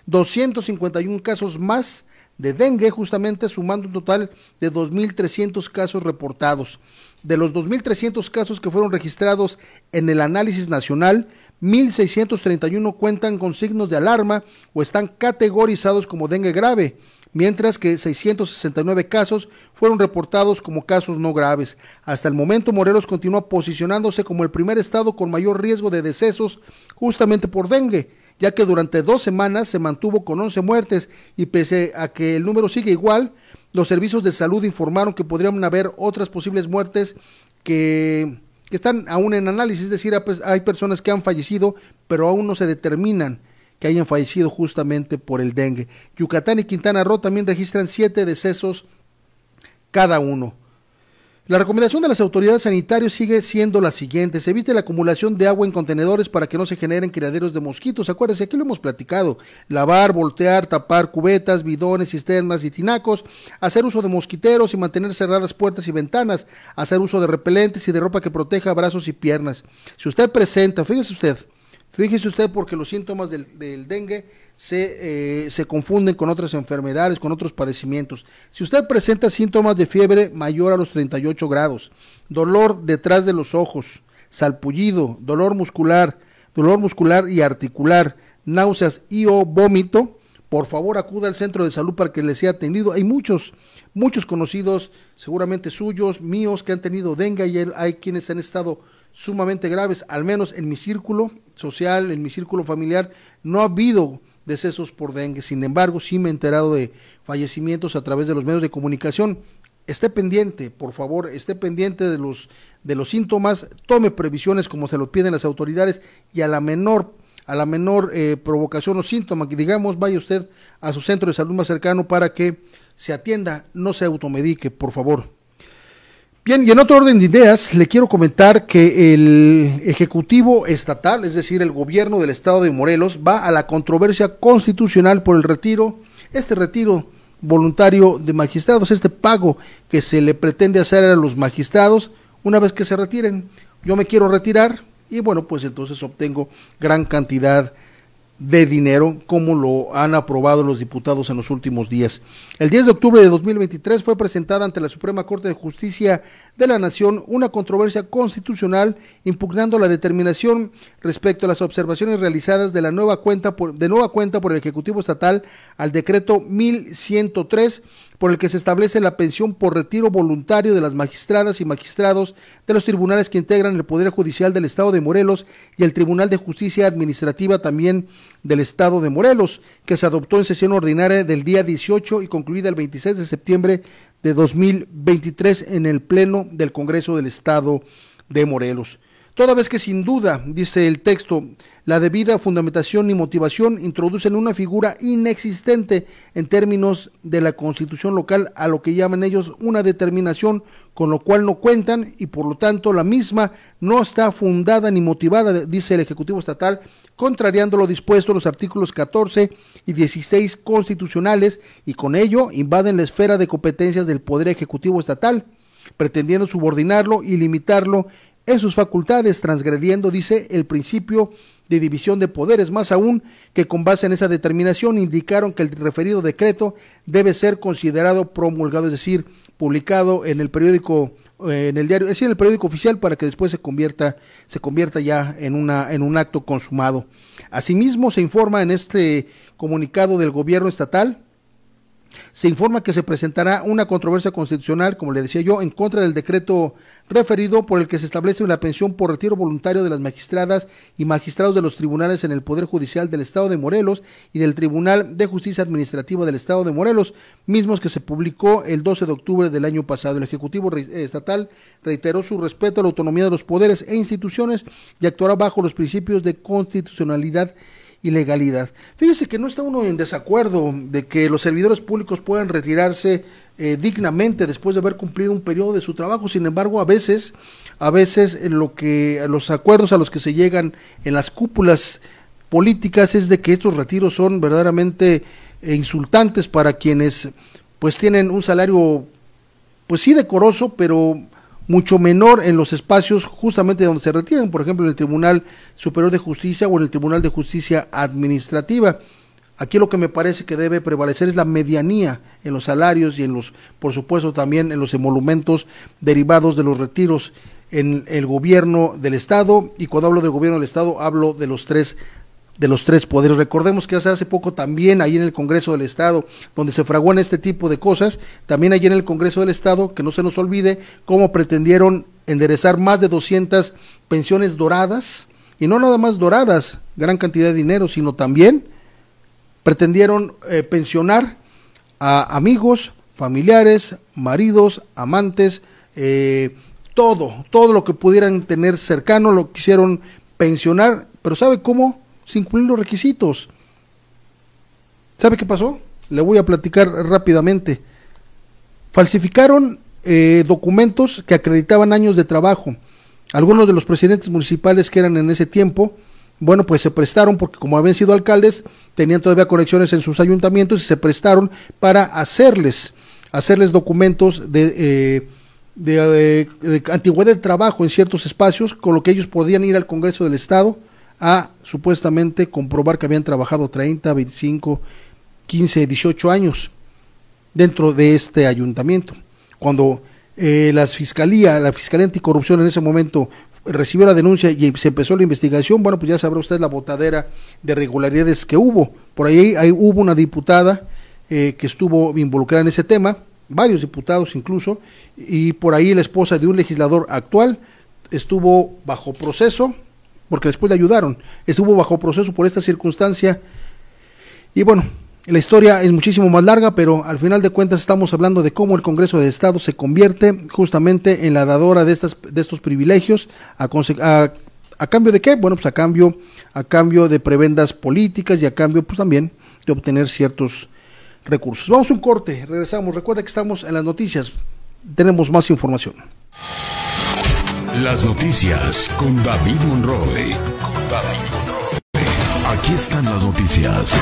251 casos más de dengue, justamente sumando un total de 2.300 casos reportados. De los 2.300 casos que fueron registrados en el análisis nacional, 1.631 cuentan con signos de alarma o están categorizados como dengue grave mientras que 669 casos fueron reportados como casos no graves. Hasta el momento, Morelos continúa posicionándose como el primer estado con mayor riesgo de decesos justamente por dengue, ya que durante dos semanas se mantuvo con 11 muertes y pese a que el número sigue igual, los servicios de salud informaron que podrían haber otras posibles muertes que, que están aún en análisis, es decir, hay personas que han fallecido, pero aún no se determinan que hayan fallecido justamente por el dengue. Yucatán y Quintana Roo también registran siete decesos cada uno. La recomendación de las autoridades sanitarias sigue siendo la siguiente. Se evite la acumulación de agua en contenedores para que no se generen criaderos de mosquitos. Acuérdense, aquí lo hemos platicado. Lavar, voltear, tapar cubetas, bidones, cisternas y tinacos. Hacer uso de mosquiteros y mantener cerradas puertas y ventanas. Hacer uso de repelentes y de ropa que proteja brazos y piernas. Si usted presenta, fíjese usted, Fíjese usted porque los síntomas del, dengue se, eh, se, confunden con otras enfermedades, con otros padecimientos. Si usted presenta síntomas de fiebre mayor a los 38 grados, dolor detrás de los ojos, salpullido, dolor muscular, dolor muscular y articular, náuseas y o vómito, por favor acuda al centro de salud para que le sea atendido. Hay muchos, muchos conocidos, seguramente suyos, míos, que han tenido dengue y hay quienes han estado sumamente graves, al menos en mi círculo social, en mi círculo familiar, no ha habido decesos por dengue. Sin embargo, sí me he enterado de fallecimientos a través de los medios de comunicación. Esté pendiente, por favor, esté pendiente de los, de los síntomas, tome previsiones como se lo piden las autoridades y a la menor a la menor eh, provocación o síntoma que digamos vaya usted a su centro de salud más cercano para que se atienda, no se automedique, por favor. Bien, y en otro orden de ideas, le quiero comentar que el Ejecutivo Estatal, es decir, el gobierno del Estado de Morelos, va a la controversia constitucional por el retiro, este retiro voluntario de magistrados, este pago que se le pretende hacer a los magistrados una vez que se retiren. Yo me quiero retirar y bueno, pues entonces obtengo gran cantidad de dinero como lo han aprobado los diputados en los últimos días. El 10 de octubre de 2023 fue presentada ante la Suprema Corte de Justicia de la Nación una controversia constitucional impugnando la determinación respecto a las observaciones realizadas de la nueva cuenta por, de nueva cuenta por el Ejecutivo Estatal al decreto 1103 por el que se establece la pensión por retiro voluntario de las magistradas y magistrados de los tribunales que integran el Poder Judicial del Estado de Morelos y el Tribunal de Justicia Administrativa también del Estado de Morelos, que se adoptó en sesión ordinaria del día 18 y concluida el 26 de septiembre de 2023 en el Pleno del Congreso del Estado de Morelos. Toda vez que sin duda, dice el texto, la debida fundamentación y motivación introducen una figura inexistente en términos de la constitución local a lo que llaman ellos una determinación con lo cual no cuentan y por lo tanto la misma no está fundada ni motivada, dice el Ejecutivo Estatal, contrariando lo dispuesto en los artículos 14 y 16 constitucionales y con ello invaden la esfera de competencias del Poder Ejecutivo Estatal, pretendiendo subordinarlo y limitarlo en sus facultades, transgrediendo, dice, el principio de división de poderes, más aún que con base en esa determinación indicaron que el referido decreto debe ser considerado promulgado, es decir, publicado en el periódico, eh, en el diario, es decir, en el periódico oficial para que después se convierta, se convierta ya en una, en un acto consumado. Asimismo, se informa en este comunicado del gobierno estatal se informa que se presentará una controversia constitucional, como le decía yo, en contra del decreto referido por el que se establece una pensión por retiro voluntario de las magistradas y magistrados de los tribunales en el Poder Judicial del Estado de Morelos y del Tribunal de Justicia Administrativa del Estado de Morelos, mismos que se publicó el 12 de octubre del año pasado. El Ejecutivo Estatal reiteró su respeto a la autonomía de los poderes e instituciones y actuará bajo los principios de constitucionalidad ilegalidad. Fíjese que no está uno en desacuerdo de que los servidores públicos puedan retirarse eh, dignamente después de haber cumplido un periodo de su trabajo. Sin embargo, a veces, a veces lo que los acuerdos a los que se llegan en las cúpulas políticas es de que estos retiros son verdaderamente eh, insultantes para quienes pues tienen un salario pues sí decoroso, pero mucho menor en los espacios justamente donde se retiran, por ejemplo, en el Tribunal Superior de Justicia o en el Tribunal de Justicia Administrativa. Aquí lo que me parece que debe prevalecer es la medianía en los salarios y en los, por supuesto, también en los emolumentos derivados de los retiros en el gobierno del Estado. Y cuando hablo del gobierno del Estado, hablo de los tres de los tres poderes. Recordemos que hace, hace poco también ahí en el Congreso del Estado, donde se fraguan este tipo de cosas, también allí en el Congreso del Estado, que no se nos olvide cómo pretendieron enderezar más de 200 pensiones doradas, y no nada más doradas, gran cantidad de dinero, sino también pretendieron eh, pensionar a amigos, familiares, maridos, amantes, eh, todo, todo lo que pudieran tener cercano lo quisieron pensionar, pero ¿sabe cómo? sin cumplir los requisitos. ¿Sabe qué pasó? Le voy a platicar rápidamente. Falsificaron eh, documentos que acreditaban años de trabajo. Algunos de los presidentes municipales que eran en ese tiempo, bueno, pues se prestaron porque como habían sido alcaldes, tenían todavía conexiones en sus ayuntamientos y se prestaron para hacerles, hacerles documentos de, eh, de, eh, antigüedad de trabajo en ciertos espacios, con lo que ellos podían ir al Congreso del Estado a supuestamente comprobar que habían trabajado 30, 25, 15, 18 años dentro de este ayuntamiento. Cuando eh, la fiscalía, la fiscalía anticorrupción en ese momento recibió la denuncia y se empezó la investigación, bueno, pues ya sabrá usted la botadera de irregularidades que hubo. Por ahí, ahí hubo una diputada eh, que estuvo involucrada en ese tema, varios diputados incluso, y por ahí la esposa de un legislador actual estuvo bajo proceso, porque después le ayudaron, estuvo bajo proceso por esta circunstancia. Y bueno, la historia es muchísimo más larga, pero al final de cuentas estamos hablando de cómo el Congreso de Estado se convierte justamente en la dadora de, estas, de estos privilegios. A, a, cambio de qué? Bueno, pues a cambio, a cambio de prebendas políticas y a cambio pues también de obtener ciertos recursos. Vamos a un corte, regresamos. Recuerda que estamos en las noticias. Tenemos más información. Las noticias con David Monroe. Aquí están las noticias.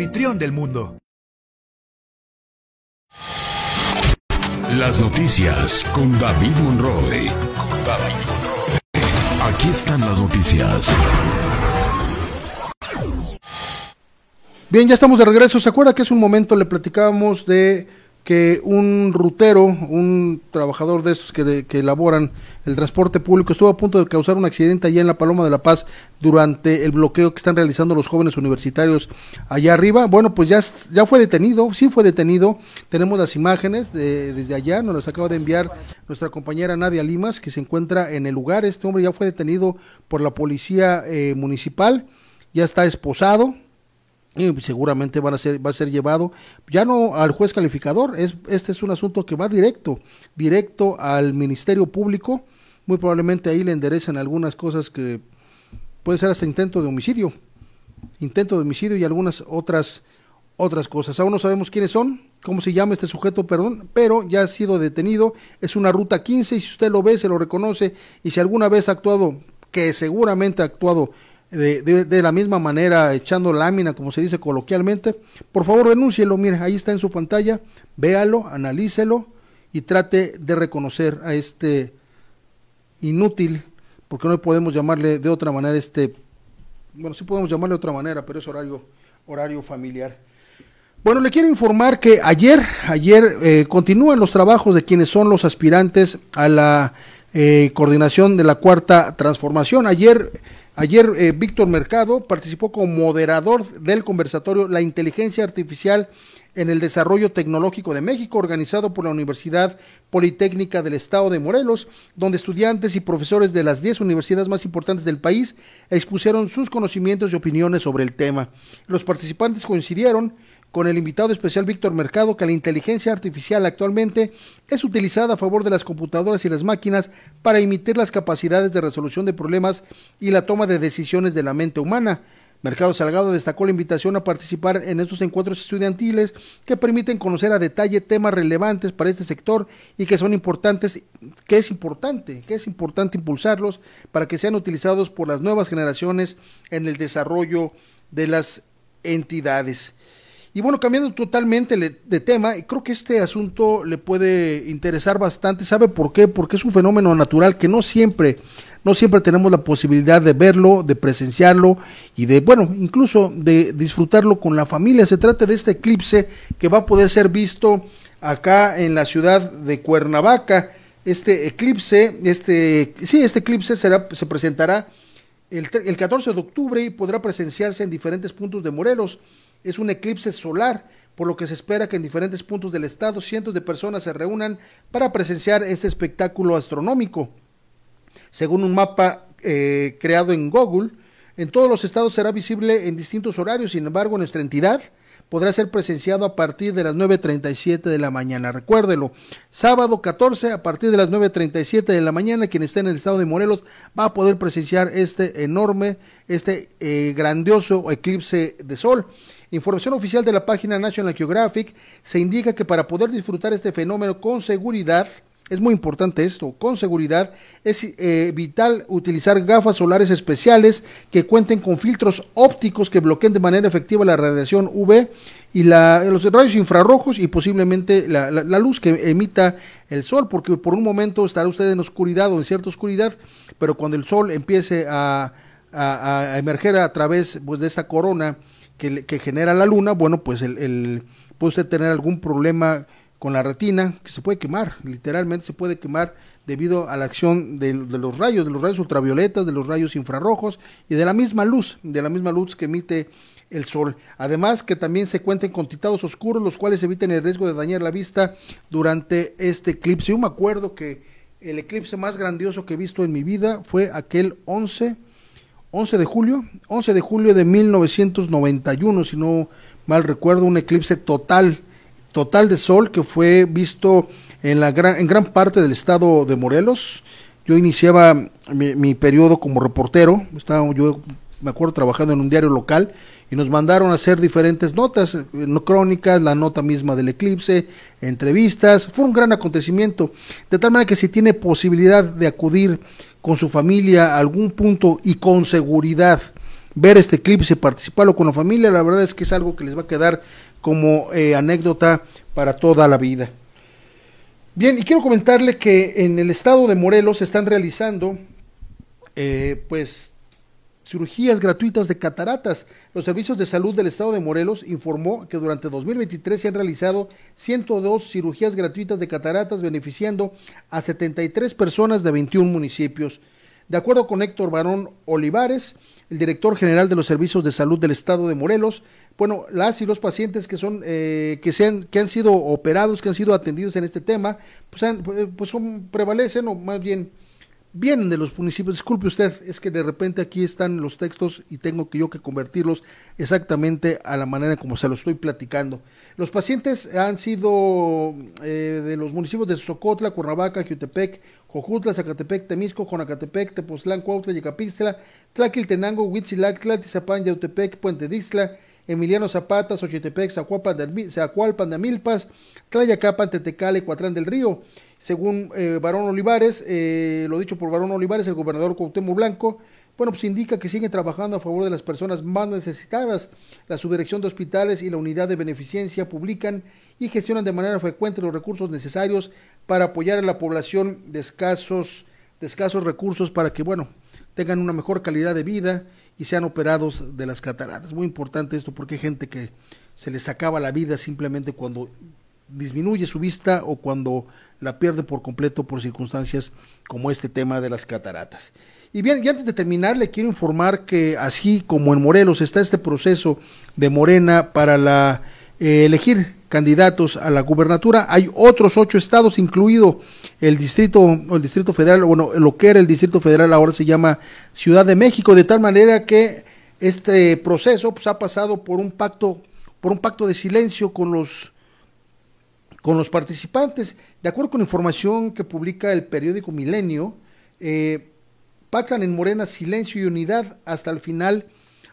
Anfitrión del mundo. Las noticias con David Monroe. Aquí están las noticias. Bien, ya estamos de regreso. ¿Se acuerda que hace un momento le platicábamos de que un rutero, un trabajador de estos que, que elaboran el transporte público, estuvo a punto de causar un accidente allá en la Paloma de la Paz durante el bloqueo que están realizando los jóvenes universitarios allá arriba? Bueno, pues ya, ya fue detenido, sí fue detenido. Tenemos las imágenes de, desde allá, nos las acaba de enviar nuestra compañera Nadia Limas, que se encuentra en el lugar. Este hombre ya fue detenido por la policía eh, municipal, ya está esposado y seguramente van a ser, va a ser llevado ya no al juez calificador, es, este es un asunto que va directo, directo al Ministerio Público, muy probablemente ahí le enderezan algunas cosas que puede ser hasta intento de homicidio, intento de homicidio y algunas otras otras cosas. Aún no sabemos quiénes son, cómo se llama este sujeto, perdón, pero ya ha sido detenido, es una ruta 15 y si usted lo ve, se lo reconoce. Y si alguna vez ha actuado, que seguramente ha actuado de, de, la misma manera, echando lámina, como se dice coloquialmente, por favor denúncielo, mire, ahí está en su pantalla, véalo, analícelo y trate de reconocer a este inútil, porque no podemos llamarle de otra manera este, bueno, sí podemos llamarle de otra manera, pero es horario, horario familiar. Bueno, le quiero informar que ayer, ayer eh, continúan los trabajos de quienes son los aspirantes a la eh, coordinación de la cuarta transformación. Ayer Ayer eh, Víctor Mercado participó como moderador del conversatorio La inteligencia artificial en el desarrollo tecnológico de México, organizado por la Universidad Politécnica del Estado de Morelos, donde estudiantes y profesores de las 10 universidades más importantes del país expusieron sus conocimientos y opiniones sobre el tema. Los participantes coincidieron con el invitado especial Víctor Mercado que la inteligencia artificial actualmente es utilizada a favor de las computadoras y las máquinas para imitar las capacidades de resolución de problemas y la toma de decisiones de la mente humana. Mercado Salgado destacó la invitación a participar en estos encuentros estudiantiles que permiten conocer a detalle temas relevantes para este sector y que son importantes, que es importante, que es importante impulsarlos para que sean utilizados por las nuevas generaciones en el desarrollo de las entidades. Y bueno, cambiando totalmente de tema, creo que este asunto le puede interesar bastante. ¿Sabe por qué? Porque es un fenómeno natural que no siempre, no siempre tenemos la posibilidad de verlo, de presenciarlo y de, bueno, incluso de disfrutarlo con la familia. Se trata de este eclipse que va a poder ser visto acá en la ciudad de Cuernavaca. Este eclipse, este, sí, este eclipse será, se presentará el, el 14 de octubre y podrá presenciarse en diferentes puntos de Morelos es un eclipse solar, por lo que se espera que en diferentes puntos del estado cientos de personas se reúnan para presenciar este espectáculo astronómico. Según un mapa eh, creado en Google. En todos los estados será visible en distintos horarios, sin embargo, nuestra entidad podrá ser presenciado a partir de las 9.37 de la mañana. Recuérdelo, sábado 14 a partir de las 9.37 de la mañana, quien esté en el estado de Morelos va a poder presenciar este enorme, este eh, grandioso eclipse de sol. Información oficial de la página National Geographic se indica que para poder disfrutar este fenómeno con seguridad, es muy importante esto, con seguridad, es eh, vital utilizar gafas solares especiales que cuenten con filtros ópticos que bloqueen de manera efectiva la radiación UV y la, los rayos infrarrojos y posiblemente la, luz que emita el sol, porque por un momento estará usted en oscuridad o en cierta oscuridad, pero cuando el sol empiece a, emerger a través pues, de esta corona que, que, genera la luna, bueno, pues el, el, puede usted tener algún problema con la retina, que se puede quemar, literalmente se puede quemar debido a la acción de, los rayos, de los rayos ultravioletas, de los rayos infrarrojos y de la misma luz, de la misma luz que emite el sol. Además que también se cuenten con titados oscuros, los cuales eviten el riesgo de dañar la vista durante este eclipse. Yo me acuerdo que el eclipse más grandioso que he visto en mi vida fue aquel 11, 11 de julio, 11 de julio de 1991, si no mal recuerdo, un eclipse total total de sol que fue visto en, la gran, en gran parte del estado de Morelos. Yo iniciaba mi, periodo como reportero, estaba yo me acuerdo trabajando en un diario local y nos mandaron a hacer diferentes notas, eh, no crónicas, la nota misma del eclipse, entrevistas, fue un gran acontecimiento, de tal manera que si tiene posibilidad de acudir con su familia a algún punto y con seguridad ver este eclipse, participarlo con la familia, la verdad es que es algo que les va a quedar como eh, anécdota para toda la vida. Bien, y quiero comentarle que en el estado de Morelos se están realizando, eh, pues, cirugías gratuitas de cataratas. Los servicios de salud del estado de Morelos informó que durante 2023 se han realizado 102 cirugías gratuitas de cataratas beneficiando a 73 personas de 21 municipios. De acuerdo con Héctor Barón Olivares, el director general de los servicios de salud del estado de Morelos, bueno, las y los pacientes que son eh, que sean que han sido operados, que han sido atendidos en este tema, pues, eh, pues son prevalecen o más bien vienen de los municipios. Disculpe usted, es que de repente aquí están los textos y tengo que yo que convertirlos exactamente a la manera como se lo estoy platicando. Los pacientes han sido eh, de los municipios de Socotla, Cuernavaca, Jutepec, Jojutla, Zacatepec, Temisco, Conacatepec, Tepoztlán, Cuautla, Yecapixtla, Tlaquiltenango, Huitzilac, Tlatizapán, Yautepec, Puente Dixtla, Emiliano Zapata, Xochitepec, Zacualpan de Amilpas, Tlayacapan, Tetecale, Cuatrán del Río. Según eh, Barón Olivares, eh, lo dicho por Barón Olivares, el gobernador Cuauhtémoc Blanco, bueno, pues indica que sigue trabajando a favor de las personas más necesitadas. La subdirección de hospitales y la unidad de beneficencia publican y gestionan de manera frecuente los recursos necesarios para apoyar a la población de escasos, de escasos recursos para que, bueno, tengan una mejor calidad de vida y sean operados de las cataratas. Muy importante esto porque hay gente que se les acaba la vida simplemente cuando disminuye su vista o cuando la pierde por completo por circunstancias como este tema de las cataratas. Y bien, y antes de terminar, le quiero informar que así como en Morelos está este proceso de Morena para la, eh, elegir candidatos a la gubernatura. Hay otros ocho estados, incluido el distrito, el distrito federal, bueno, lo que era el distrito federal ahora se llama Ciudad de México, de tal manera que este proceso pues, ha pasado por un pacto, por un pacto de silencio con los con los participantes. De acuerdo con información que publica el periódico Milenio, eh, pactan en Morena silencio y unidad hasta el final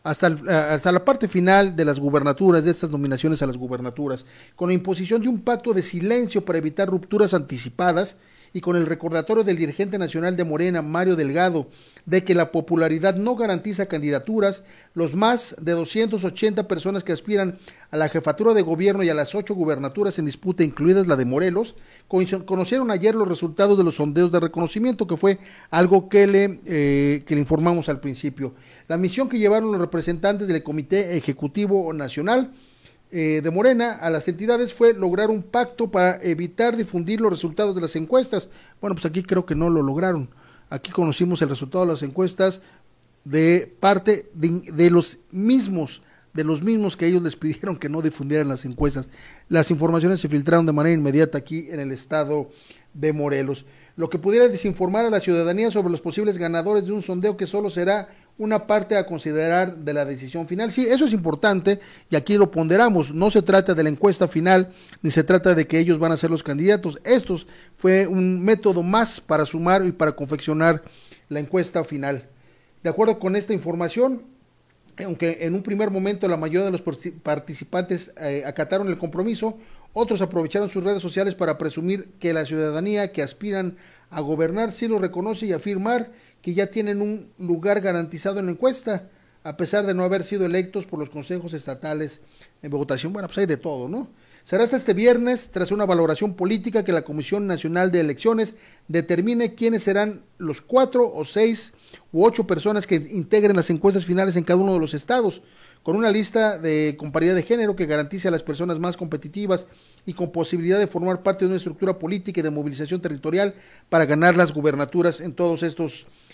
hasta, eh, hasta la parte final de las gubernaturas, de estas nominaciones a las gubernaturas, con la imposición de un pacto de silencio para evitar rupturas anticipadas y con el recordatorio del dirigente nacional de Morena, Mario Delgado, de que la popularidad no garantiza candidaturas, los más de 280 personas que aspiran a la jefatura de gobierno y a las ocho gubernaturas en disputa, incluidas la de Morelos, conocieron ayer los resultados de los sondeos de reconocimiento, que fue algo que le, eh, que le informamos al principio. La misión que llevaron los representantes del Comité Ejecutivo Nacional eh, de Morena a las entidades fue lograr un pacto para evitar difundir los resultados de las encuestas. Bueno, pues aquí creo que no lo lograron. Aquí conocimos el resultado de las encuestas de parte de, los mismos de los mismos que ellos les pidieron que no difundieran las encuestas. Las informaciones se filtraron de manera inmediata aquí en el estado de Morelos. lo que pudiera desinformar a la ciudadanía sobre los posibles ganadores de un sondeo que solo será una parte a considerar de la decisión final. Sí, eso es importante y aquí lo ponderamos. No se trata de la encuesta final ni se trata de que ellos van a ser los candidatos. Esto fue un método más para sumar y para confeccionar la encuesta final. De acuerdo con esta información, aunque en un primer momento la mayoría de los participantes eh, acataron el compromiso, otros aprovecharon sus redes sociales para presumir que la ciudadanía que aspiran a gobernar sí lo reconoce y afirmar que ya tienen un lugar garantizado en la encuesta, a pesar de no haber sido electos por los consejos estatales en votación. Bueno, pues hay de todo, ¿no? Será hasta este viernes, tras una valoración política, que la Comisión Nacional de Elecciones determine quiénes serán los cuatro o seis u ocho personas que integren las encuestas finales en cada uno de los estados, con una lista de comparidad de género que garantice a las personas más competitivas y con posibilidad de formar parte de una estructura política y de movilización territorial para ganar las gubernaturas en todos estos estados.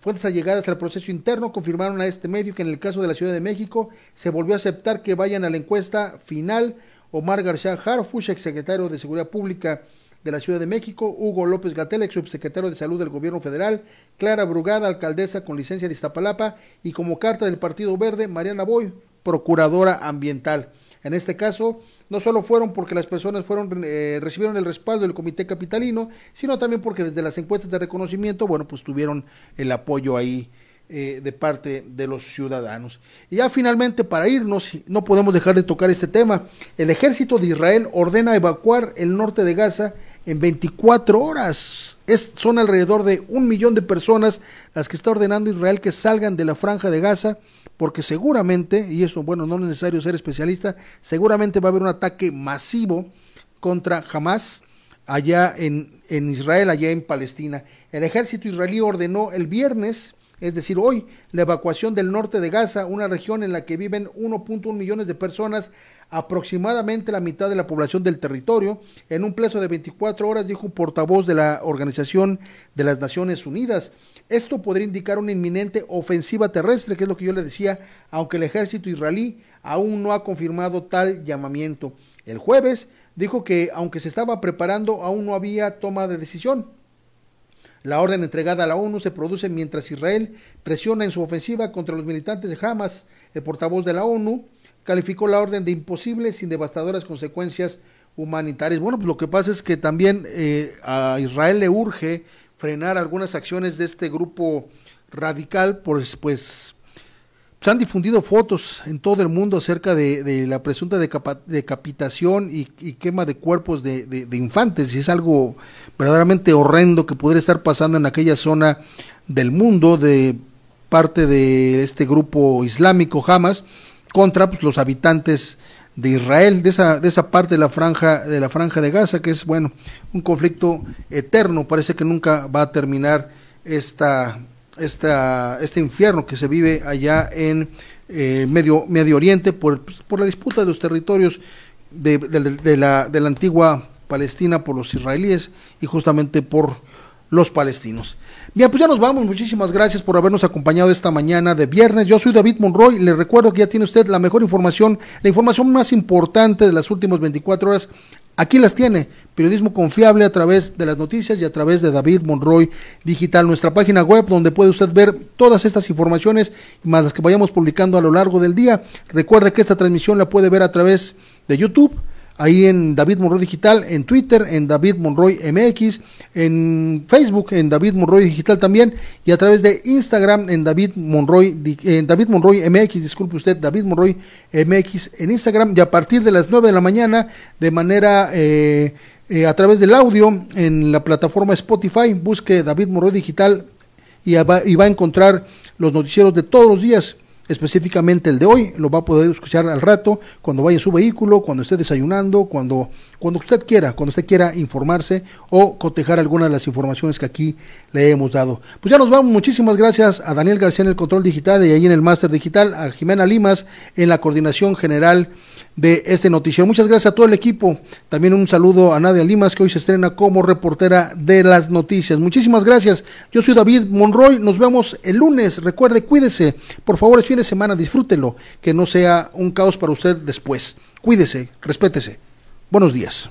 Fuentes allegadas al proceso interno confirmaron a este medio que en el caso de la Ciudad de México se volvió a aceptar que vayan a la encuesta final. Omar García Harfuch, exsecretario de Seguridad Pública de la Ciudad de México, Hugo López Gatel, ex subsecretario de Salud del Gobierno Federal, Clara Brugada, alcaldesa con licencia de Iztapalapa, y como carta del Partido Verde, Mariana Boy, procuradora ambiental. En este caso, no solo fueron porque las personas fueron eh, recibieron el respaldo del Comité Capitalino, sino también porque desde las encuestas de reconocimiento, bueno, pues tuvieron el apoyo ahí eh, de parte de los ciudadanos. Y ya finalmente, para irnos, no podemos dejar de tocar este tema. El ejército de Israel ordena evacuar el norte de Gaza en 24 horas. Son alrededor de un millón de personas las que está ordenando Israel que salgan de la franja de Gaza, porque seguramente, y eso, bueno, no es necesario ser especialista, seguramente va a haber un ataque masivo contra Hamas allá en, en Israel, allá en Palestina. El ejército israelí ordenó el viernes es decir, hoy la evacuación del norte de Gaza, una región en la que viven 1.1 millones de personas, aproximadamente la mitad de la población del territorio, en un plazo de 24 horas, dijo un portavoz de la Organización de las Naciones Unidas. Esto podría indicar una inminente ofensiva terrestre, que es lo que yo le decía, aunque el ejército israelí aún no ha confirmado tal llamamiento. El jueves dijo que aunque se estaba preparando, aún no había toma de decisión. La orden entregada a la ONU se produce mientras Israel presiona en su ofensiva contra los militantes de Hamas. El portavoz de la ONU calificó la orden de imposible sin devastadoras consecuencias humanitarias. Bueno, pues lo que pasa es que también eh, a Israel le urge frenar algunas acciones de este grupo radical, pues, pues se han difundido fotos en todo el mundo acerca de, la presunta decapitación y, quema de cuerpos de, infantes, y es algo verdaderamente horrendo que podría estar pasando en aquella zona del mundo de parte de este grupo islámico Hamas contra pues, los habitantes de Israel, de esa, de esa parte de la franja, de la franja de Gaza, que es bueno, un conflicto eterno, parece que nunca va a terminar esta esta, este infierno que se vive allá en eh, Medio, Medio Oriente por, por, la disputa de los territorios de, la, de la antigua Palestina por los israelíes y justamente por los palestinos. Bien, pues ya nos vamos. Muchísimas gracias por habernos acompañado esta mañana de viernes. Yo soy David Monroy. Le recuerdo que ya tiene usted la mejor información, la información más importante de las últimas 24 horas Aquí las tiene, periodismo confiable a través de las noticias y a través de David Monroy Digital, nuestra página web donde puede usted ver todas estas informaciones más las que vayamos publicando a lo largo del día. Recuerde que esta transmisión la puede ver a través de YouTube ahí en David Monroy Digital, en Twitter, en David Monroy MX, en Facebook, en David Monroy Digital también, y a través de Instagram en David Monroy, en David Monroy MX, disculpe usted, David Monroy MX en Instagram, y a partir de las 9 de la mañana, de manera eh, eh, a través del audio, en la plataforma Spotify, busque David Monroy Digital y y va a encontrar los noticieros de todos los días específicamente el de hoy, lo va a poder escuchar al rato, cuando vaya en su vehículo, cuando esté desayunando, cuando, cuando usted quiera, cuando usted quiera informarse o cotejar alguna de las informaciones que aquí le hemos dado. Pues ya nos vamos, muchísimas gracias a Daniel García en el control digital y ahí en el máster digital, a Jimena Limas en la coordinación general de este noticiero. Muchas gracias a todo el equipo. También un saludo a Nadia Limas, que hoy se estrena como reportera de las noticias. Muchísimas gracias. Yo soy David Monroy. Nos vemos el lunes. Recuerde, cuídese. Por favor, es fin de semana, disfrútelo. Que no sea un caos para usted después. Cuídese, respétese. Buenos días.